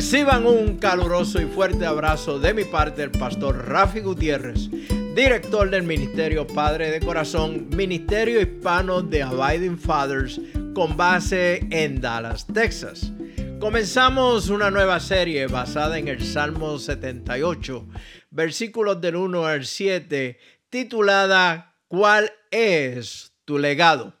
Reciban un caluroso y fuerte abrazo de mi parte, el pastor Rafi Gutiérrez, director del Ministerio Padre de Corazón, Ministerio Hispano de Abiding Fathers, con base en Dallas, Texas. Comenzamos una nueva serie basada en el Salmo 78, versículos del 1 al 7, titulada ¿Cuál es tu legado?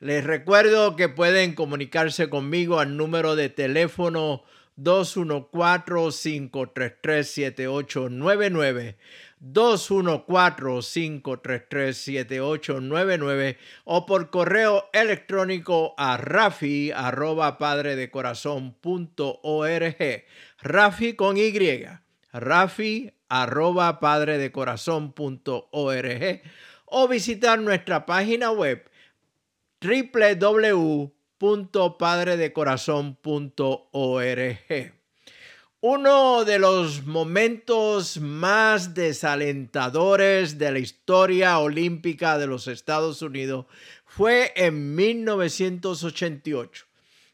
Les recuerdo que pueden comunicarse conmigo al número de teléfono 214-533-7899. 214-533-7899 o por correo electrónico a rafi arroba padre de corazón org. Rafi con Y. Rafi arroba padre de corazón punto org o visitar nuestra página web www.padredecorazon.org. Uno de los momentos más desalentadores de la historia olímpica de los Estados Unidos fue en 1988,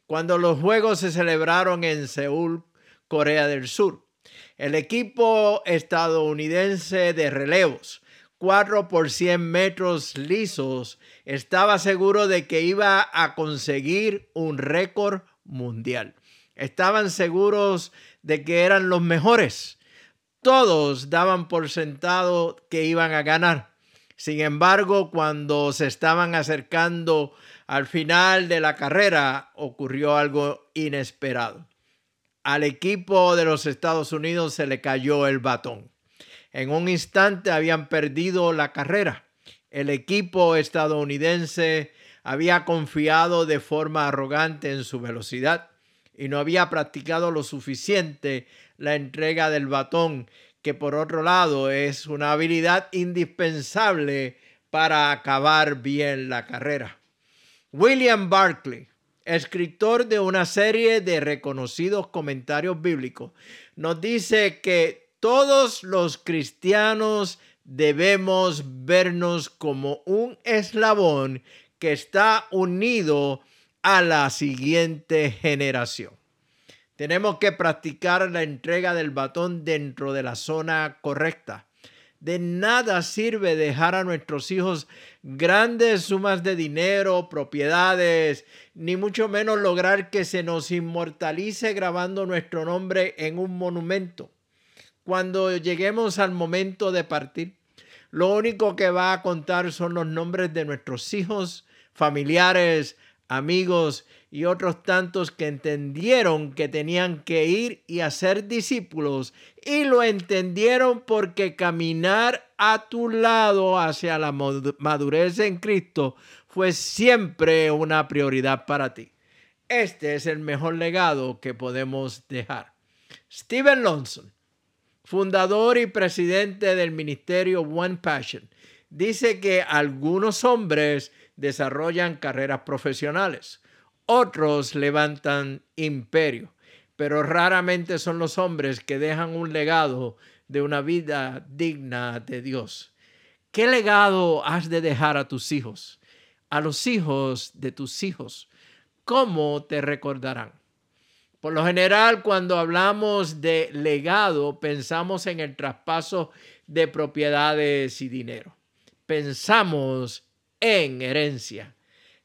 cuando los Juegos se celebraron en Seúl, Corea del Sur. El equipo estadounidense de relevos 4 por 100 metros lisos, estaba seguro de que iba a conseguir un récord mundial. Estaban seguros de que eran los mejores. Todos daban por sentado que iban a ganar. Sin embargo, cuando se estaban acercando al final de la carrera, ocurrió algo inesperado. Al equipo de los Estados Unidos se le cayó el batón. En un instante habían perdido la carrera. El equipo estadounidense había confiado de forma arrogante en su velocidad y no había practicado lo suficiente la entrega del batón, que por otro lado es una habilidad indispensable para acabar bien la carrera. William Barclay, escritor de una serie de reconocidos comentarios bíblicos, nos dice que todos los cristianos debemos vernos como un eslabón que está unido a la siguiente generación. Tenemos que practicar la entrega del batón dentro de la zona correcta. De nada sirve dejar a nuestros hijos grandes sumas de dinero, propiedades, ni mucho menos lograr que se nos inmortalice grabando nuestro nombre en un monumento cuando lleguemos al momento de partir, lo único que va a contar son los nombres de nuestros hijos, familiares, amigos y otros tantos que entendieron que tenían que ir y hacer discípulos y lo entendieron porque caminar a tu lado hacia la madurez en Cristo fue siempre una prioridad para ti. Este es el mejor legado que podemos dejar. Steven Lonson fundador y presidente del ministerio One Passion, dice que algunos hombres desarrollan carreras profesionales, otros levantan imperio, pero raramente son los hombres que dejan un legado de una vida digna de Dios. ¿Qué legado has de dejar a tus hijos? A los hijos de tus hijos. ¿Cómo te recordarán? Por lo general, cuando hablamos de legado, pensamos en el traspaso de propiedades y dinero. Pensamos en herencia.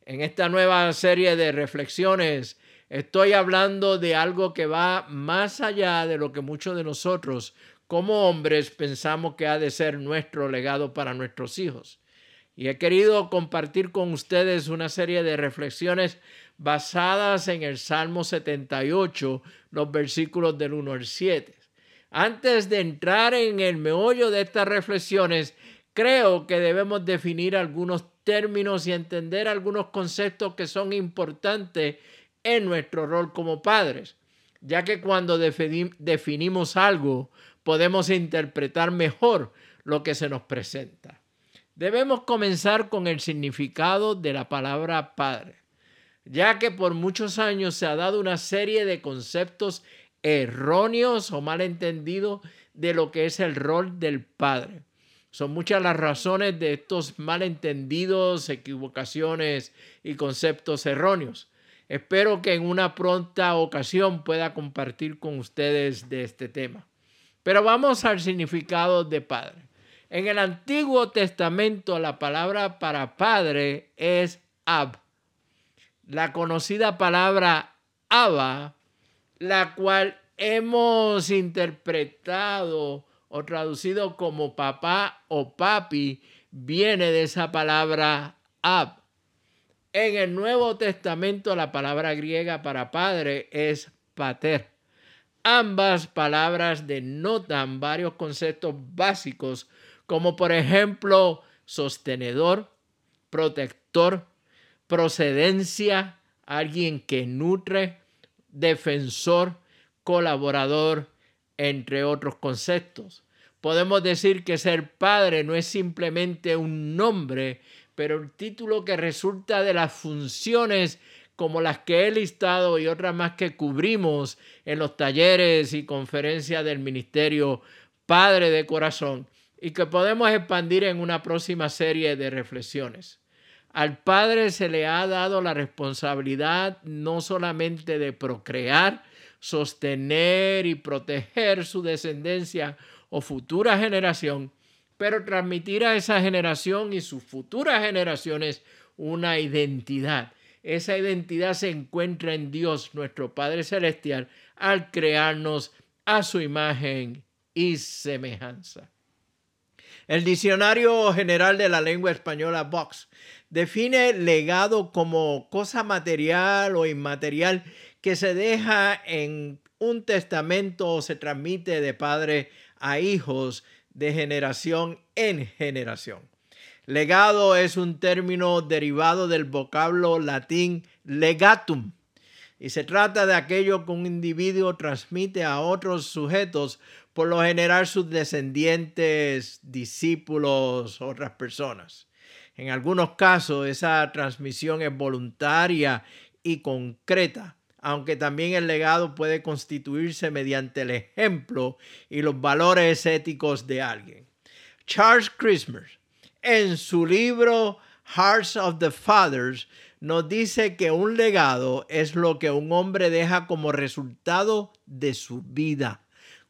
En esta nueva serie de reflexiones estoy hablando de algo que va más allá de lo que muchos de nosotros como hombres pensamos que ha de ser nuestro legado para nuestros hijos. Y he querido compartir con ustedes una serie de reflexiones basadas en el Salmo 78, los versículos del 1 al 7. Antes de entrar en el meollo de estas reflexiones, creo que debemos definir algunos términos y entender algunos conceptos que son importantes en nuestro rol como padres. ya que cuando definimos algo podemos interpretar mejor lo que se nos presenta. Debemos comenzar con el significado de la palabra padre, ya que por muchos años se ha dado una serie de conceptos erróneos o malentendidos de lo que es el rol del padre. Son muchas las razones de estos malentendidos, equivocaciones y conceptos erróneos. Espero que en una pronta ocasión pueda compartir con ustedes de este tema. Pero vamos al significado de padre. En el Antiguo Testamento la palabra para padre es ab. La conocida palabra Abba, la cual hemos interpretado o traducido como papá o papi, viene de esa palabra ab. En el Nuevo Testamento la palabra griega para padre es pater. Ambas palabras denotan varios conceptos básicos como por ejemplo sostenedor, protector, procedencia, alguien que nutre, defensor, colaborador, entre otros conceptos. Podemos decir que ser padre no es simplemente un nombre, pero el título que resulta de las funciones como las que he listado y otras más que cubrimos en los talleres y conferencias del Ministerio Padre de Corazón y que podemos expandir en una próxima serie de reflexiones. Al Padre se le ha dado la responsabilidad no solamente de procrear, sostener y proteger su descendencia o futura generación, pero transmitir a esa generación y sus futuras generaciones una identidad. Esa identidad se encuentra en Dios, nuestro Padre Celestial, al crearnos a su imagen y semejanza. El Diccionario General de la Lengua Española, Vox, define legado como cosa material o inmaterial que se deja en un testamento o se transmite de padre a hijos de generación en generación. Legado es un término derivado del vocablo latín legatum y se trata de aquello que un individuo transmite a otros sujetos, por lo general sus descendientes, discípulos, otras personas. En algunos casos esa transmisión es voluntaria y concreta aunque también el legado puede constituirse mediante el ejemplo y los valores éticos de alguien. Charles Christmas, en su libro Hearts of the Fathers, nos dice que un legado es lo que un hombre deja como resultado de su vida.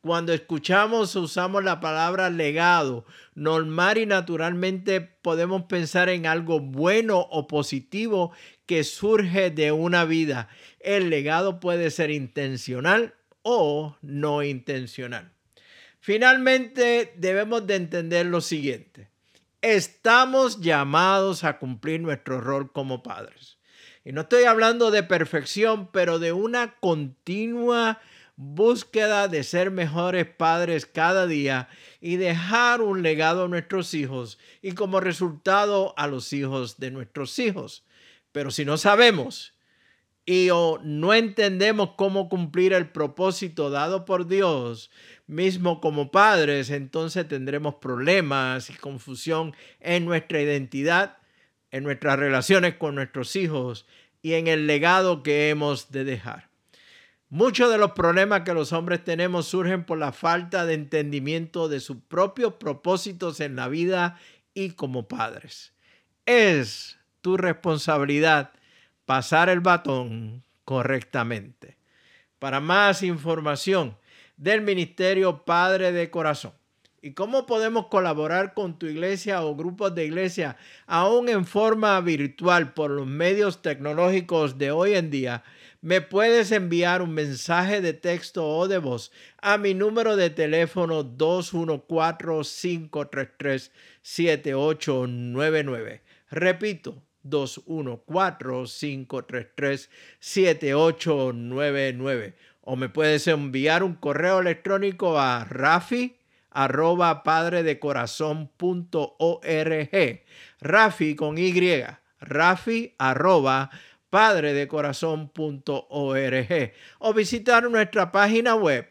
Cuando escuchamos o usamos la palabra legado, normal y naturalmente podemos pensar en algo bueno o positivo que surge de una vida. El legado puede ser intencional o no intencional. Finalmente, debemos de entender lo siguiente. Estamos llamados a cumplir nuestro rol como padres. Y no estoy hablando de perfección, pero de una continua búsqueda de ser mejores padres cada día y dejar un legado a nuestros hijos y como resultado a los hijos de nuestros hijos. Pero si no sabemos y o no entendemos cómo cumplir el propósito dado por Dios, mismo como padres, entonces tendremos problemas y confusión en nuestra identidad, en nuestras relaciones con nuestros hijos y en el legado que hemos de dejar. Muchos de los problemas que los hombres tenemos surgen por la falta de entendimiento de sus propios propósitos en la vida y como padres. Es tu responsabilidad pasar el batón correctamente. Para más información del Ministerio Padre de Corazón y cómo podemos colaborar con tu iglesia o grupos de iglesia aún en forma virtual por los medios tecnológicos de hoy en día, me puedes enviar un mensaje de texto o de voz a mi número de teléfono 214-533-7899. Repito, 214-533-7899. O me puedes enviar un correo electrónico a rafi arroba padre de corazón punto org. Rafi con Y. Rafi arroba padredecorazon.org o visitar nuestra página web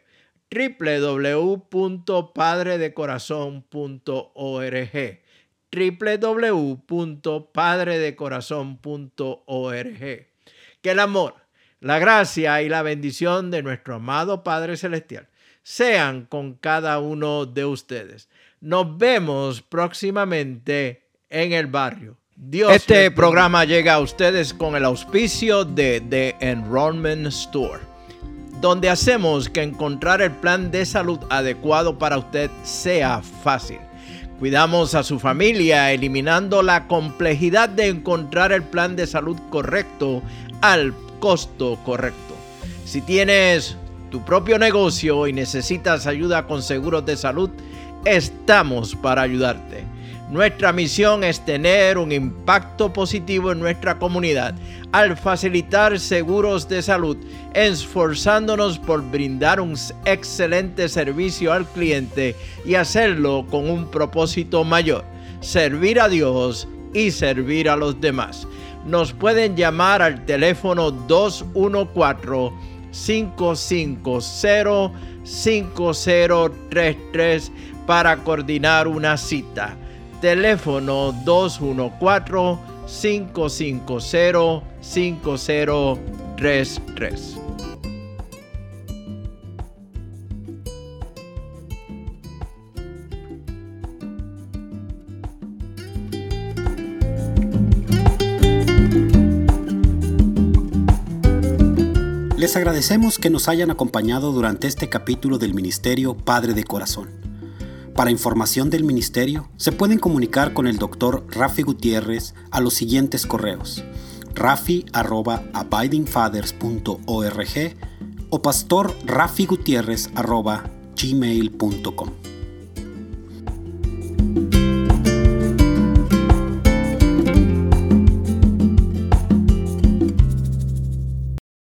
www.padredecorazon.org www.padredecorazon.org Que el amor, la gracia y la bendición de nuestro amado Padre Celestial sean con cada uno de ustedes. Nos vemos próximamente en el barrio. Dios este programa llega a ustedes con el auspicio de The Enrollment Store, donde hacemos que encontrar el plan de salud adecuado para usted sea fácil. Cuidamos a su familia eliminando la complejidad de encontrar el plan de salud correcto al costo correcto. Si tienes tu propio negocio y necesitas ayuda con seguros de salud, estamos para ayudarte. Nuestra misión es tener un impacto positivo en nuestra comunidad al facilitar seguros de salud, esforzándonos por brindar un excelente servicio al cliente y hacerlo con un propósito mayor, servir a Dios y servir a los demás. Nos pueden llamar al teléfono 214 550 5033 para coordinar una cita teléfono 214-550-5033. Les agradecemos que nos hayan acompañado durante este capítulo del Ministerio Padre de Corazón. Para información del ministerio, se pueden comunicar con el doctor Rafi Gutiérrez a los siguientes correos: rafi@abidingfathers.org o pastor gmail.com.